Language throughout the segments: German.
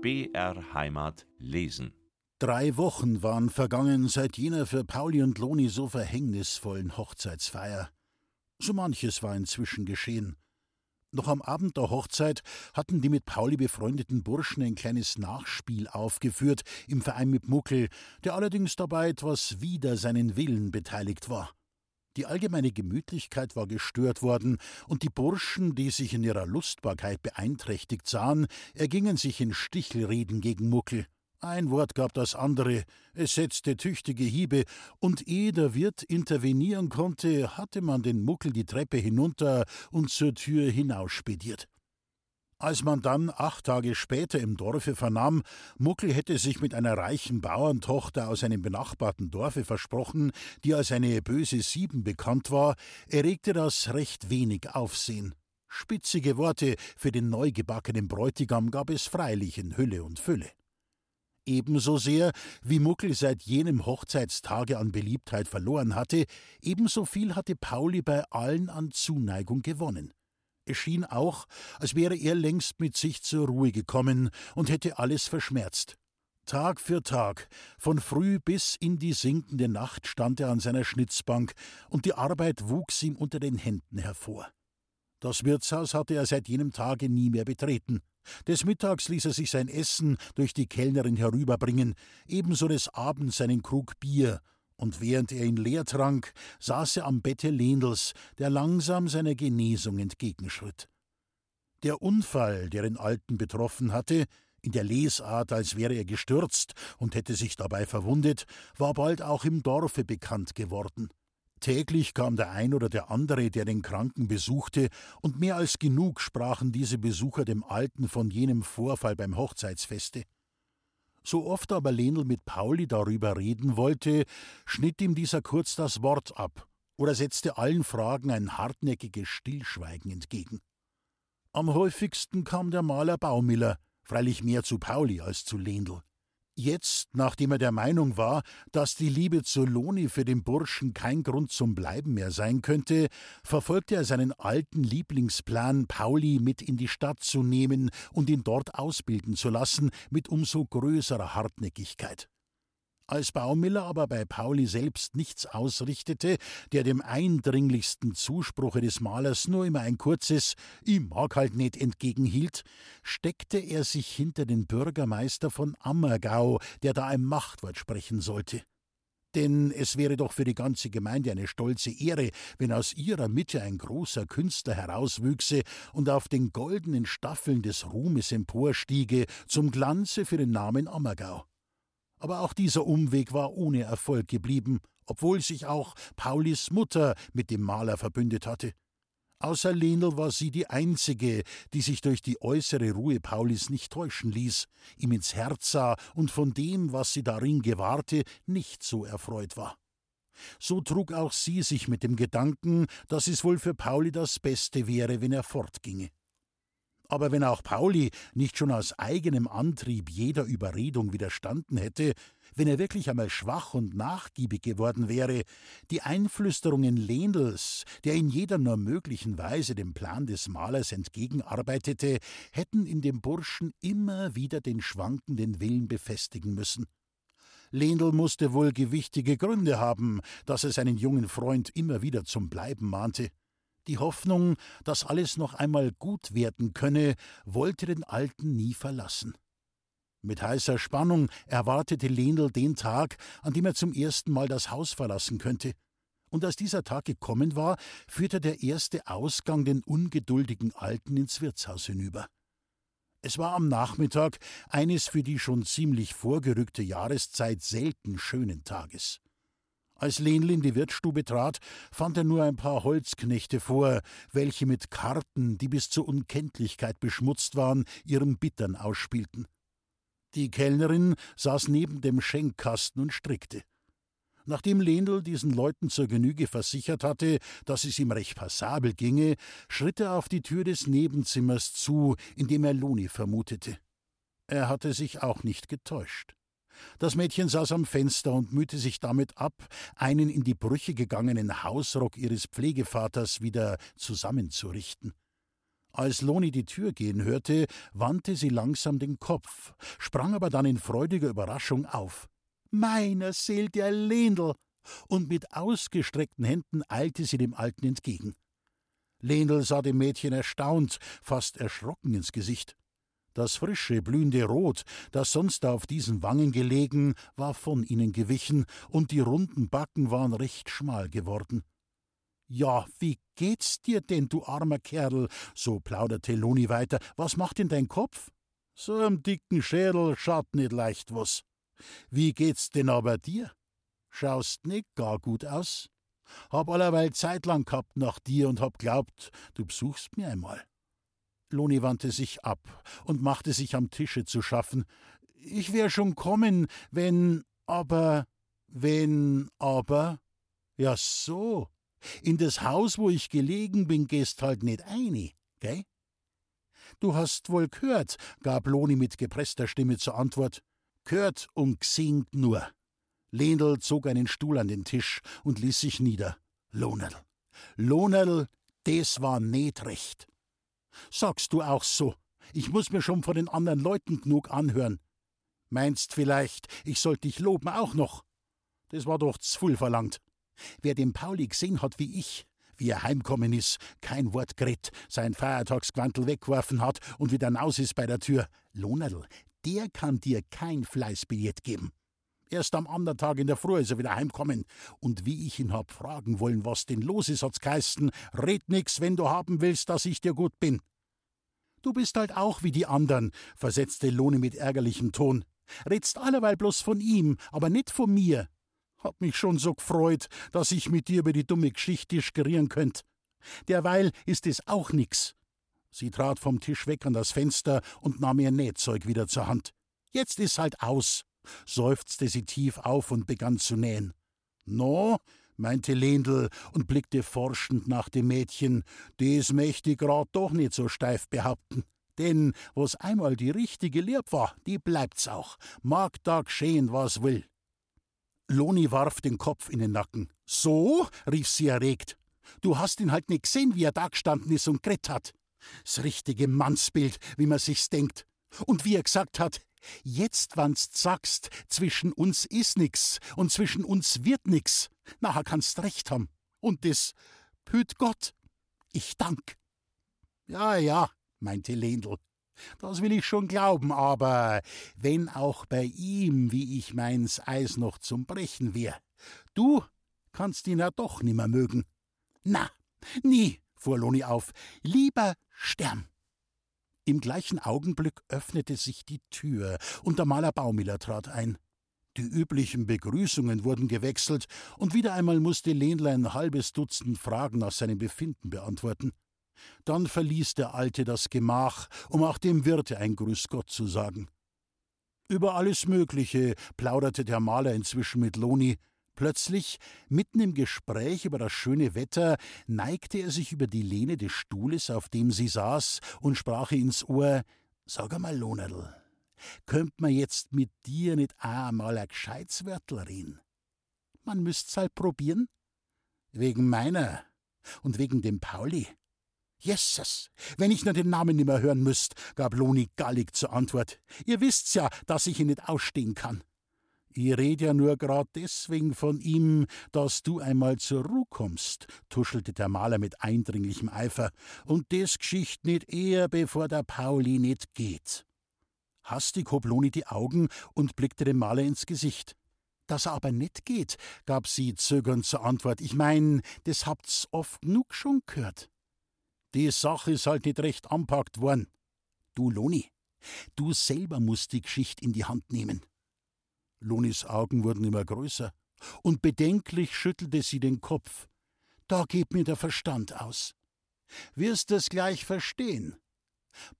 BR Heimat lesen. Drei Wochen waren vergangen seit jener für Pauli und Loni so verhängnisvollen Hochzeitsfeier. So manches war inzwischen geschehen. Noch am Abend der Hochzeit hatten die mit Pauli befreundeten Burschen ein kleines Nachspiel aufgeführt im Verein mit Muckel, der allerdings dabei etwas wider seinen Willen beteiligt war. Die allgemeine Gemütlichkeit war gestört worden, und die Burschen, die sich in ihrer Lustbarkeit beeinträchtigt sahen, ergingen sich in Stichelreden gegen Muckel. Ein Wort gab das andere, es setzte tüchtige Hiebe, und ehe der Wirt intervenieren konnte, hatte man den Muckel die Treppe hinunter und zur Tür hinausspediert. Als man dann acht Tage später im Dorfe vernahm, Muckel hätte sich mit einer reichen Bauerntochter aus einem benachbarten Dorfe versprochen, die als eine böse Sieben bekannt war, erregte das recht wenig Aufsehen. Spitzige Worte für den neugebackenen Bräutigam gab es freilich in Hülle und Fülle. Ebenso sehr, wie Muckel seit jenem Hochzeitstage an Beliebtheit verloren hatte, ebenso viel hatte Pauli bei allen an Zuneigung gewonnen. Es schien auch, als wäre er längst mit sich zur Ruhe gekommen und hätte alles verschmerzt. Tag für Tag, von früh bis in die sinkende Nacht stand er an seiner Schnitzbank, und die Arbeit wuchs ihm unter den Händen hervor. Das Wirtshaus hatte er seit jenem Tage nie mehr betreten. Des Mittags ließ er sich sein Essen durch die Kellnerin herüberbringen, ebenso des Abends seinen Krug Bier, und während er ihn leer trank, saß er am Bette Lendels, der langsam seiner Genesung entgegenschritt. Der Unfall, der den Alten betroffen hatte, in der Lesart, als wäre er gestürzt und hätte sich dabei verwundet, war bald auch im Dorfe bekannt geworden. Täglich kam der ein oder der andere, der den Kranken besuchte, und mehr als genug sprachen diese Besucher dem Alten von jenem Vorfall beim Hochzeitsfeste. So oft aber Lenel mit Pauli darüber reden wollte, schnitt ihm dieser kurz das Wort ab oder setzte allen Fragen ein hartnäckiges Stillschweigen entgegen. Am häufigsten kam der Maler Baumiller, freilich mehr zu Pauli als zu Lendl. Jetzt, nachdem er der Meinung war, dass die Liebe zu Loni für den Burschen kein Grund zum Bleiben mehr sein könnte, verfolgte er seinen alten Lieblingsplan, Pauli mit in die Stadt zu nehmen und ihn dort ausbilden zu lassen, mit umso größerer Hartnäckigkeit. Als Baumiller aber bei Pauli selbst nichts ausrichtete, der dem eindringlichsten Zuspruche des Malers nur immer ein kurzes Ich mag halt nicht entgegenhielt, steckte er sich hinter den Bürgermeister von Ammergau, der da ein Machtwort sprechen sollte. Denn es wäre doch für die ganze Gemeinde eine stolze Ehre, wenn aus ihrer Mitte ein großer Künstler herauswüchse und auf den goldenen Staffeln des Ruhmes emporstiege, zum Glanze für den Namen Ammergau. Aber auch dieser Umweg war ohne Erfolg geblieben, obwohl sich auch Paulis Mutter mit dem Maler verbündet hatte. Außer Lenel war sie die einzige, die sich durch die äußere Ruhe Paulis nicht täuschen ließ, ihm ins Herz sah und von dem, was sie darin gewahrte, nicht so erfreut war. So trug auch sie sich mit dem Gedanken, dass es wohl für Pauli das Beste wäre, wenn er fortginge. Aber wenn auch Pauli nicht schon aus eigenem Antrieb jeder Überredung widerstanden hätte, wenn er wirklich einmal schwach und nachgiebig geworden wäre, die Einflüsterungen Lendels, der in jeder nur möglichen Weise dem Plan des Malers entgegenarbeitete, hätten in dem Burschen immer wieder den schwankenden Willen befestigen müssen. Lendl musste wohl gewichtige Gründe haben, dass er seinen jungen Freund immer wieder zum Bleiben mahnte. Die Hoffnung, dass alles noch einmal gut werden könne, wollte den Alten nie verlassen. Mit heißer Spannung erwartete Lenel den Tag, an dem er zum ersten Mal das Haus verlassen könnte. Und als dieser Tag gekommen war, führte der erste Ausgang den ungeduldigen Alten ins Wirtshaus hinüber. Es war am Nachmittag eines für die schon ziemlich vorgerückte Jahreszeit selten schönen Tages. Als Lenl in die Wirtsstube trat, fand er nur ein paar Holzknechte vor, welche mit Karten, die bis zur Unkenntlichkeit beschmutzt waren, ihren Bittern ausspielten. Die Kellnerin saß neben dem Schenkkasten und strickte. Nachdem Lenl diesen Leuten zur Genüge versichert hatte, dass es ihm recht passabel ginge, schritt er auf die Tür des Nebenzimmers zu, in dem er Loni vermutete. Er hatte sich auch nicht getäuscht. Das Mädchen saß am Fenster und mühte sich damit ab, einen in die Brüche gegangenen Hausrock ihres Pflegevaters wieder zusammenzurichten. Als Loni die Tür gehen hörte, wandte sie langsam den Kopf, sprang aber dann in freudiger Überraschung auf. Meiner Seel, der Lendl! Und mit ausgestreckten Händen eilte sie dem Alten entgegen. Lendl sah dem Mädchen erstaunt, fast erschrocken ins Gesicht. Das frische, blühende Rot, das sonst auf diesen Wangen gelegen, war von ihnen gewichen, und die runden Backen waren recht schmal geworden. Ja, wie geht's dir denn, du armer Kerl? so plauderte Loni weiter. Was macht denn dein Kopf? So am dicken Schädel schaut nicht leicht was. Wie geht's denn aber dir? Schaust nicht gar gut aus? Hab allerweil Zeit lang gehabt nach dir und hab glaubt, du besuchst mir einmal. Loni wandte sich ab und machte sich am Tische zu schaffen. Ich wär schon kommen, wenn, aber, wenn, aber. Ja, so. In das Haus, wo ich gelegen bin, gehst halt nicht eine, gell? Du hast wohl gehört, gab Loni mit gepresster Stimme zur Antwort. Gehört und gsingt nur. Lendl zog einen Stuhl an den Tisch und ließ sich nieder. Lonerl, Lonerl, des war nicht recht. Sagst du auch so? Ich muss mir schon von den anderen Leuten genug anhören. Meinst vielleicht, ich sollte dich loben auch noch? Das war doch zu viel verlangt. Wer den Pauli gesehen hat wie ich, wie er heimkommen ist, kein Wort gret, sein Feiertagsquantel weggeworfen hat und wieder naus ist bei der Tür, Lonerl, der kann dir kein Fleißbillett geben. Erst am anderen Tag in der Früh ist er wieder heimkommen. Und wie ich ihn hab fragen wollen, was denn los ist, hat's geheißen, red nix, wenn du haben willst, dass ich dir gut bin. Du bist halt auch wie die anderen, versetzte Lohne mit ärgerlichem Ton. Redst alleweil bloß von ihm, aber nicht von mir. Hab mich schon so gefreut, dass ich mit dir über die dumme Geschichte diskurieren könnt. Derweil ist es auch nix. Sie trat vom Tisch weg an das Fenster und nahm ihr Nähzeug wieder zur Hand. Jetzt ist halt aus, seufzte sie tief auf und begann zu nähen. No, meinte Lendl und blickte forschend nach dem Mädchen, des möchte ich grad doch nicht so steif behaupten. Denn was einmal die richtige Lieb war, die bleibt's auch, mag da geschehen, was will. Loni warf den Kopf in den Nacken. So? rief sie erregt. Du hast ihn halt nicht gesehen, wie er da gestanden ist und gret hat. Das richtige Mannsbild, wie man sich's denkt. Und wie er gesagt hat, jetzt wann's sagst, zwischen uns ist nix und zwischen uns wird nix, nachher kannst recht haben. Und das püt Gott. Ich dank. Ja, ja, meinte Lendl. Das will ich schon glauben, aber wenn auch bei ihm, wie ich meins, Eis noch zum Brechen wär. Du kannst ihn ja doch nimmer mögen. Na, nie, fuhr Loni auf, lieber Stern. Im gleichen Augenblick öffnete sich die Tür und der Maler Baumiller trat ein. Die üblichen Begrüßungen wurden gewechselt und wieder einmal musste Lehnle ein halbes Dutzend Fragen nach seinem Befinden beantworten. Dann verließ der Alte das Gemach, um auch dem Wirte ein Grüß Gott zu sagen. Über alles Mögliche plauderte der Maler inzwischen mit Loni. Plötzlich, mitten im Gespräch über das schöne Wetter, neigte er sich über die Lehne des Stuhles, auf dem sie saß, und sprach ihr ins Ohr: Sag einmal, Lonerl, könnt man jetzt mit dir nicht einmal ein gescheites Wörtel reden? Man müsst's halt probieren. Wegen meiner und wegen dem Pauli. Jesus, wenn ich nur den Namen nimmer hören müsst, gab Loni gallig zur Antwort. Ihr wisst's ja, dass ich ihn nicht ausstehen kann. Ich red ja nur grad deswegen von ihm, dass du einmal zur Ruhe kommst, tuschelte der Maler mit eindringlichem Eifer, und des Geschicht nicht eher, bevor der Pauli nicht geht. Hastig hob Loni die Augen und blickte dem Maler ins Gesicht. Dass er aber nicht geht, gab sie zögernd zur Antwort. Ich mein, das habt's oft genug schon gehört. Die Sache ist halt nicht recht anpackt worden. Du, Loni, du selber musst die Geschichte in die Hand nehmen. Lonis Augen wurden immer größer, und bedenklich schüttelte sie den Kopf. Da geht mir der Verstand aus. Wirst es gleich verstehen.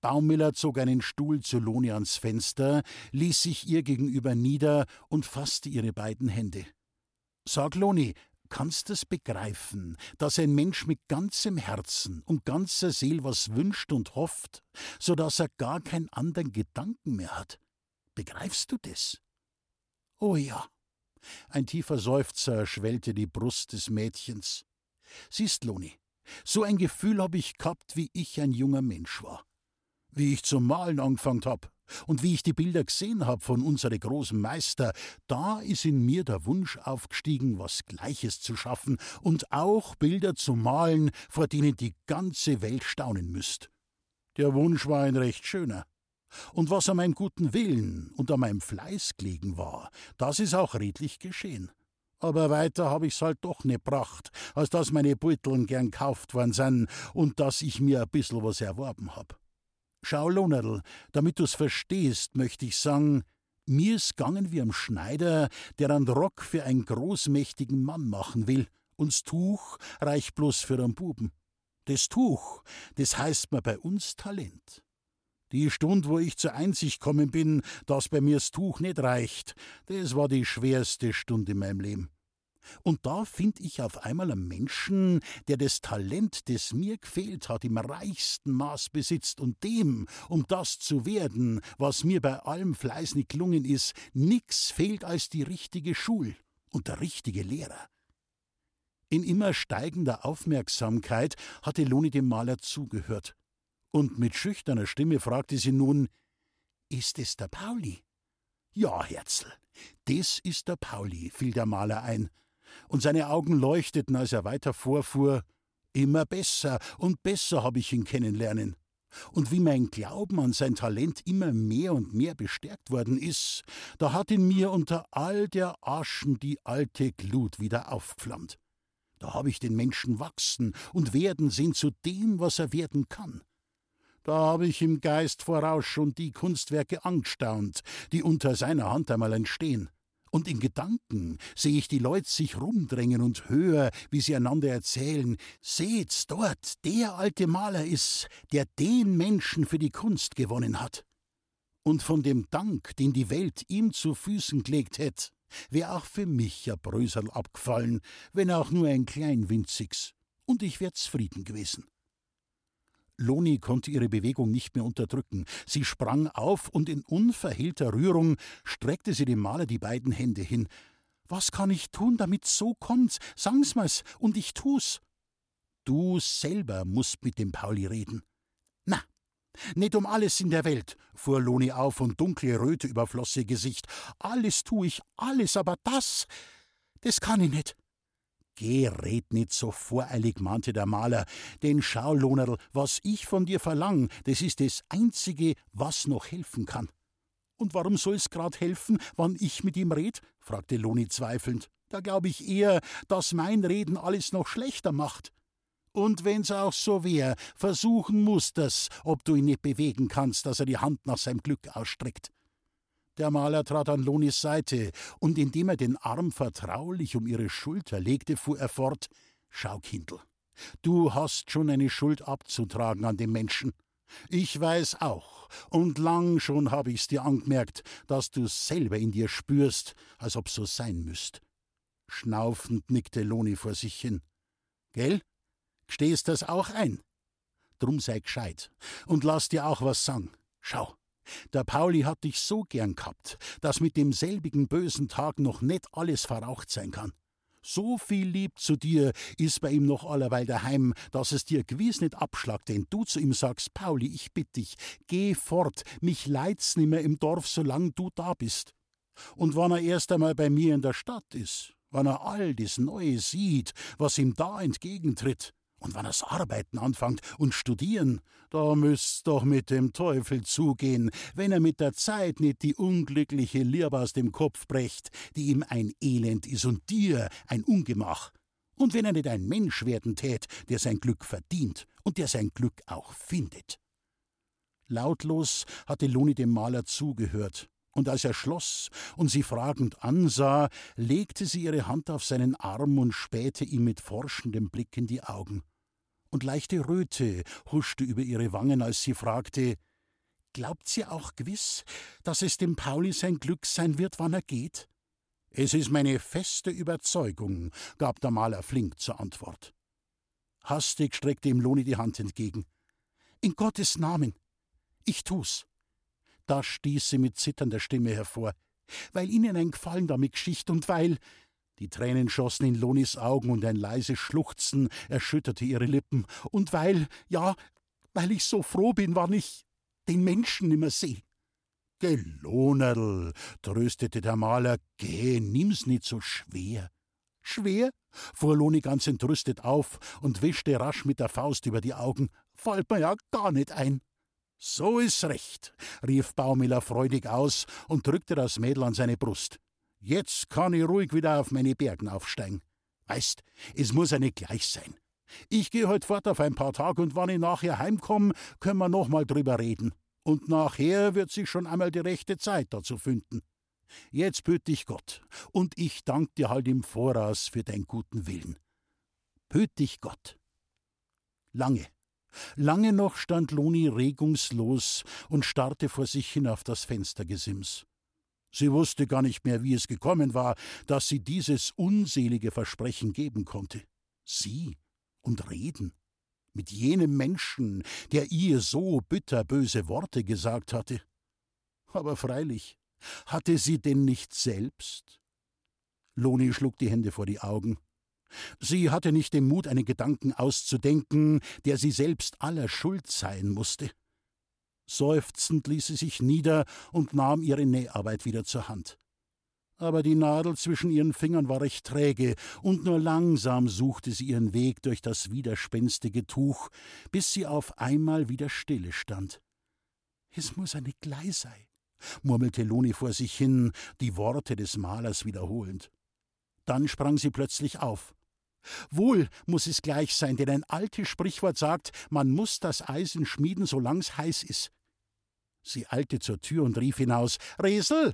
Baumiller zog einen Stuhl zu Loni ans Fenster, ließ sich ihr gegenüber nieder und fasste ihre beiden Hände. Sag, Loni, kannst es begreifen, dass ein Mensch mit ganzem Herzen und ganzer Seel was wünscht und hofft, so dass er gar keinen anderen Gedanken mehr hat? Begreifst du das? Oh ja. Ein tiefer Seufzer schwellte die Brust des Mädchens. Siehst, Loni, So ein Gefühl hab ich gehabt, wie ich ein junger Mensch war. Wie ich zum Malen angefangen hab und wie ich die Bilder gesehen hab von unsere großen Meister, da ist in mir der Wunsch aufgestiegen, was Gleiches zu schaffen und auch Bilder zu malen, vor denen die ganze Welt staunen müsst. Der Wunsch war ein recht schöner. Und was an meinem guten Willen und an meinem Fleiß gelegen war, das ist auch redlich geschehen. Aber weiter hab ich's halt doch nicht gebracht, als dass meine Beuteln gern kauft worden sind und dass ich mir ein bissel was erworben hab. Schau, Lonerl, damit du's verstehst, möchte ich sagen, mir ist gangen wie am Schneider, der einen Rock für einen großmächtigen Mann machen will, und's Tuch reicht bloß für einen Buben. Das Tuch, das heißt mir bei uns Talent. Die Stund, wo ich zur Einsicht kommen bin, dass bei mir's Tuch nicht reicht, das war die schwerste Stunde in meinem Leben. Und da find ich auf einmal einen Menschen, der das Talent, das mir gefehlt hat, im reichsten Maß besitzt und dem, um das zu werden, was mir bei allem Fleiß nicht gelungen ist, nix fehlt als die richtige Schul und der richtige Lehrer. In immer steigender Aufmerksamkeit hatte Loni dem Maler zugehört und mit schüchterner Stimme fragte sie nun: Ist es der Pauli? Ja, Herzl, das ist der Pauli, fiel der Maler ein, und seine Augen leuchteten, als er weiter vorfuhr. Immer besser und besser habe ich ihn kennenlernen. Und wie mein Glauben an sein Talent immer mehr und mehr bestärkt worden ist, da hat in mir unter all der Aschen die alte Glut wieder aufflammt. Da habe ich den Menschen wachsen und werden sehen zu dem, was er werden kann. Da habe ich im Geist voraus schon die Kunstwerke angestaunt, die unter seiner Hand einmal entstehen. Und in Gedanken sehe ich die Leute sich rumdrängen und höre, wie sie einander erzählen: Seht's dort, der alte Maler ist, der den Menschen für die Kunst gewonnen hat. Und von dem Dank, den die Welt ihm zu Füßen gelegt hätt, wär auch für mich ein Brösel abgefallen, wenn auch nur ein klein winzigs. Und ich wär zufrieden gewesen. Loni konnte ihre Bewegung nicht mehr unterdrücken. Sie sprang auf und in unverhehlter Rührung streckte sie dem Maler die beiden Hände hin. Was kann ich tun, damit so kommt? Sang's mir's, und ich tu's. Du selber musst mit dem Pauli reden. Na, nicht um alles in der Welt, fuhr Loni auf und dunkle Röte überfloss ihr Gesicht. Alles tu ich, alles, aber das, das kann ich nicht. Geh, red nicht so voreilig, mahnte der Maler, denn schau, Lohnerl, was ich von dir verlang, das ist das Einzige, was noch helfen kann. Und warum soll's grad helfen, wann ich mit ihm red? fragte Loni zweifelnd. Da glaub ich eher, dass mein Reden alles noch schlechter macht. Und wenn's auch so wär, versuchen musst das, ob du ihn nicht bewegen kannst, dass er die Hand nach seinem Glück ausstreckt. Der Maler trat an Lonis Seite, und indem er den Arm vertraulich um ihre Schulter legte, fuhr er fort Schau, Kindl, du hast schon eine Schuld abzutragen an dem Menschen. Ich weiß auch, und lang schon hab ich's dir angemerkt, dass du's selber in dir spürst, als ob so sein müsst. Schnaufend nickte Loni vor sich hin. Gell? Gstehst das auch ein? Drum sei gescheit und lass dir auch was sagen. Schau, der Pauli hat dich so gern gehabt, dass mit demselbigen bösen Tag noch nicht alles verraucht sein kann. So viel lieb zu dir ist bei ihm noch allerweil daheim, dass es dir gewiss nicht abschlagt, denn du zu ihm sagst, Pauli, ich bitt dich, geh fort, mich leid's nimmer im Dorf, solang du da bist. Und wann er erst einmal bei mir in der Stadt ist, wann er all das Neue sieht, was ihm da entgegentritt, und wenn er's arbeiten anfängt und studieren, da müsst's doch mit dem Teufel zugehen, wenn er mit der Zeit nicht die unglückliche Liebe aus dem Kopf brecht, die ihm ein Elend is und dir ein Ungemach. Und wenn er nicht ein Mensch werden tät, der sein Glück verdient und der sein Glück auch findet. Lautlos hatte Loni dem Maler zugehört, und als er schloss und sie fragend ansah, legte sie ihre Hand auf seinen Arm und spähte ihm mit forschendem Blick in die Augen. Und leichte Röte huschte über ihre Wangen, als sie fragte Glaubt sie auch gewiss, dass es dem Pauli sein Glück sein wird, wann er geht? Es ist meine feste Überzeugung, gab der Maler flink zur Antwort. Hastig streckte ihm Loni die Hand entgegen. In Gottes Namen, ich tu's. Da stieß sie mit zitternder Stimme hervor, weil Ihnen ein Gefallen damit geschicht und weil. Die Tränen schossen in Lonis Augen und ein leises Schluchzen erschütterte ihre Lippen. Und weil, ja, weil ich so froh bin, wann ich den Menschen nimmer seh. Geh, Lonerl, tröstete der Maler, geh, nimm's nicht so schwer. Schwer? fuhr Loni ganz entrüstet auf und wischte rasch mit der Faust über die Augen. Fällt mir ja gar nicht ein. So ist recht, rief Baumiller freudig aus und drückte das Mädel an seine Brust. Jetzt kann ich ruhig wieder auf meine Bergen aufsteigen. Weißt, es muss ja nicht gleich sein. Ich gehe heute fort auf ein paar Tage und wann ich nachher heimkomme, können wir noch mal drüber reden. Und nachher wird sich schon einmal die rechte Zeit dazu finden. Jetzt büt dich Gott, und ich dank dir halt im Voraus für deinen guten Willen. Büt dich Gott. Lange, lange noch stand Loni regungslos und starrte vor sich hin auf das Fenstergesims. Sie wusste gar nicht mehr, wie es gekommen war, dass sie dieses unselige Versprechen geben konnte. Sie und reden. Mit jenem Menschen, der ihr so bitterböse Worte gesagt hatte. Aber freilich, hatte sie denn nicht selbst? Loni schlug die Hände vor die Augen. Sie hatte nicht den Mut, einen Gedanken auszudenken, der sie selbst aller Schuld sein musste. Seufzend ließ sie sich nieder und nahm ihre Näharbeit wieder zur Hand. Aber die Nadel zwischen ihren Fingern war recht träge, und nur langsam suchte sie ihren Weg durch das widerspenstige Tuch, bis sie auf einmal wieder stille stand. Es muss eine Glei sei, murmelte Loni vor sich hin, die Worte des Malers wiederholend. Dann sprang sie plötzlich auf. Wohl muss es gleich sein, denn ein altes Sprichwort sagt, man muss das Eisen schmieden, solang's heiß ist. Sie eilte zur Tür und rief hinaus: Resel!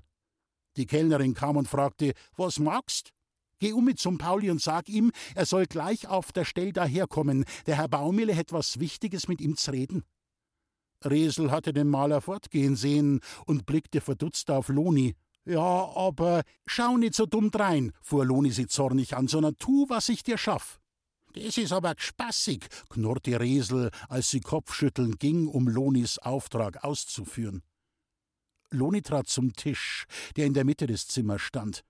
Die Kellnerin kam und fragte: Was magst? Geh um mit zum Pauli und sag ihm, er soll gleich auf der Stell daherkommen. Der Herr Baumille hätt was Wichtiges mit ihm zu reden. Resel hatte den Maler fortgehen sehen und blickte verdutzt auf Loni. Ja, aber schau nicht so dumm drein, fuhr Loni sie zornig an, sondern tu, was ich dir schaff. Das ist aber spaßig, knurrte Resel, als sie kopfschüttelnd ging, um Lonis Auftrag auszuführen. Loni trat zum Tisch, der in der Mitte des Zimmers stand.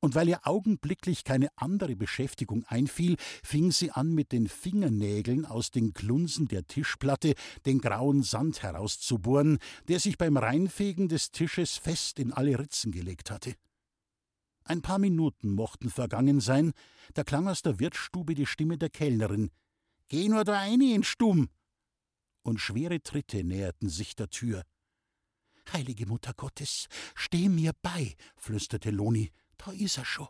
Und weil ihr augenblicklich keine andere Beschäftigung einfiel, fing sie an, mit den Fingernägeln aus den Klunsen der Tischplatte den grauen Sand herauszubohren, der sich beim Reinfegen des Tisches fest in alle Ritzen gelegt hatte. Ein paar Minuten mochten vergangen sein, da klang aus der Wirtsstube die Stimme der Kellnerin. Geh nur da ein in Stumm! Und schwere Tritte näherten sich der Tür. Heilige Mutter Gottes, steh mir bei, flüsterte Loni, da ist er schon.